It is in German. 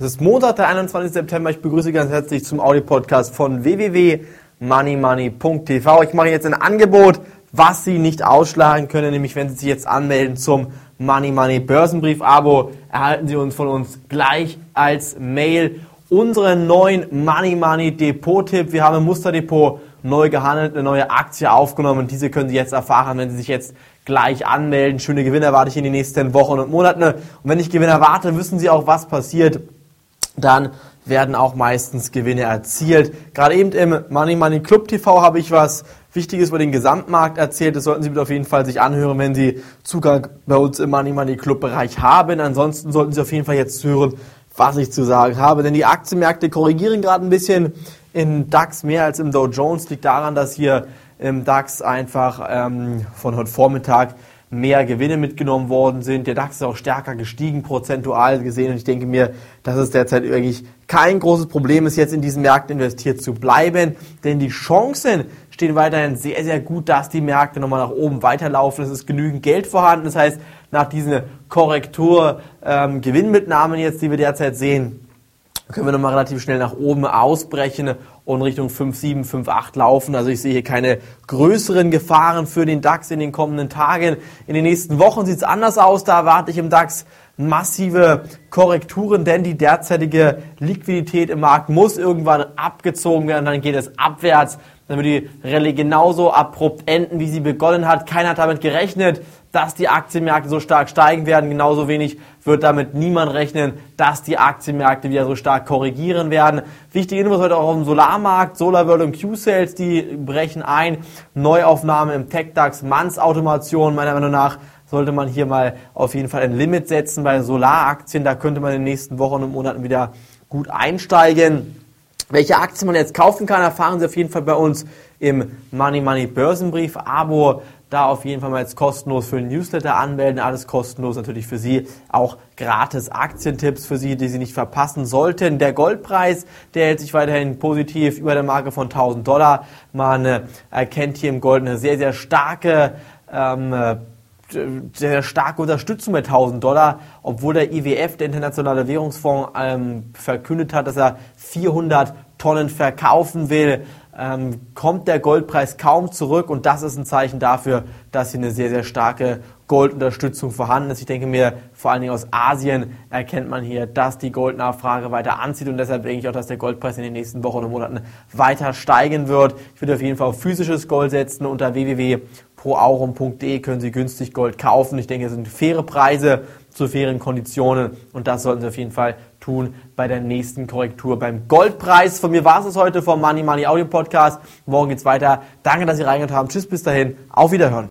Es ist Montag, der 21. September. Ich begrüße ganz herzlich zum Audio-Podcast von www.moneymoney.tv. Ich mache jetzt ein Angebot, was Sie nicht ausschlagen können, nämlich wenn Sie sich jetzt anmelden zum Money Money Börsenbrief Abo, erhalten Sie uns von uns gleich als Mail unseren neuen Money Money Depot Tipp. Wir haben im Musterdepot neu gehandelt, eine neue Aktie aufgenommen. Diese können Sie jetzt erfahren, wenn Sie sich jetzt gleich anmelden. Schöne Gewinne erwarte ich in den nächsten Wochen und Monaten. Und wenn ich Gewinne erwarte, wissen Sie auch, was passiert dann werden auch meistens Gewinne erzielt. Gerade eben im Money Money Club TV habe ich was Wichtiges über den Gesamtmarkt erzählt. Das sollten Sie auf jeden Fall sich anhören, wenn Sie Zugang bei uns im Money Money Club Bereich haben. Ansonsten sollten Sie auf jeden Fall jetzt hören, was ich zu sagen habe. Denn die Aktienmärkte korrigieren gerade ein bisschen. In DAX mehr als im Dow Jones liegt daran, dass hier im DAX einfach ähm, von heute Vormittag mehr Gewinne mitgenommen worden sind. Der DAX ist auch stärker gestiegen, prozentual gesehen. Und ich denke mir, dass es derzeit wirklich kein großes Problem ist, jetzt in diesen Märkten investiert zu bleiben. Denn die Chancen stehen weiterhin sehr, sehr gut, dass die Märkte nochmal nach oben weiterlaufen. Es ist genügend Geld vorhanden. Das heißt, nach diesen Korrektur, ähm, Gewinnmitnahmen jetzt, die wir derzeit sehen, können wir nochmal relativ schnell nach oben ausbrechen und Richtung 5,7, 5,8 laufen. Also ich sehe hier keine größeren Gefahren für den DAX in den kommenden Tagen. In den nächsten Wochen sieht es anders aus. Da erwarte ich im DAX massive Korrekturen, denn die derzeitige Liquidität im Markt muss irgendwann abgezogen werden. Dann geht es abwärts. Dann wird die Rallye genauso abrupt enden, wie sie begonnen hat. Keiner hat damit gerechnet dass die Aktienmärkte so stark steigen werden. Genauso wenig wird damit niemand rechnen, dass die Aktienmärkte wieder so stark korrigieren werden. Wichtige Infos heute auch auf dem Solarmarkt. SolarWorld und Q-Sales, die brechen ein. Neuaufnahme im TechDAX, Manns-Automation. Meiner Meinung nach sollte man hier mal auf jeden Fall ein Limit setzen bei Solaraktien. Da könnte man in den nächsten Wochen und Monaten wieder gut einsteigen. Welche Aktien man jetzt kaufen kann, erfahren Sie auf jeden Fall bei uns im Money Money Börsenbrief Abo da auf jeden Fall mal jetzt kostenlos für den Newsletter anmelden. Alles kostenlos natürlich für Sie. Auch gratis Aktientipps für Sie, die Sie nicht verpassen sollten. Der Goldpreis, der hält sich weiterhin positiv über der Marke von 1000 Dollar. Man äh, erkennt hier im Gold eine sehr, sehr starke ähm, äh, sehr starke Unterstützung mit 1000 Dollar, obwohl der IWF, der Internationale Währungsfonds, ähm, verkündet hat, dass er 400 Tonnen verkaufen will. Ähm, kommt der Goldpreis kaum zurück und das ist ein Zeichen dafür, dass hier eine sehr, sehr starke Goldunterstützung vorhanden ist. Ich denke mir, vor allen Dingen aus Asien erkennt man hier, dass die Goldnachfrage weiter anzieht und deshalb denke ich auch, dass der Goldpreis in den nächsten Wochen und Monaten weiter steigen wird. Ich würde auf jeden Fall auf physisches Gold setzen. Unter www.proaurum.de können Sie günstig Gold kaufen. Ich denke, es sind faire Preise zu fairen Konditionen und das sollten Sie auf jeden Fall tun bei der nächsten Korrektur beim Goldpreis. Von mir war es heute vom Money Money Audio Podcast. Morgen geht's weiter. Danke, dass Sie reingehört haben. Tschüss, bis dahin. Auf Wiederhören.